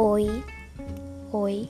hoy, hoy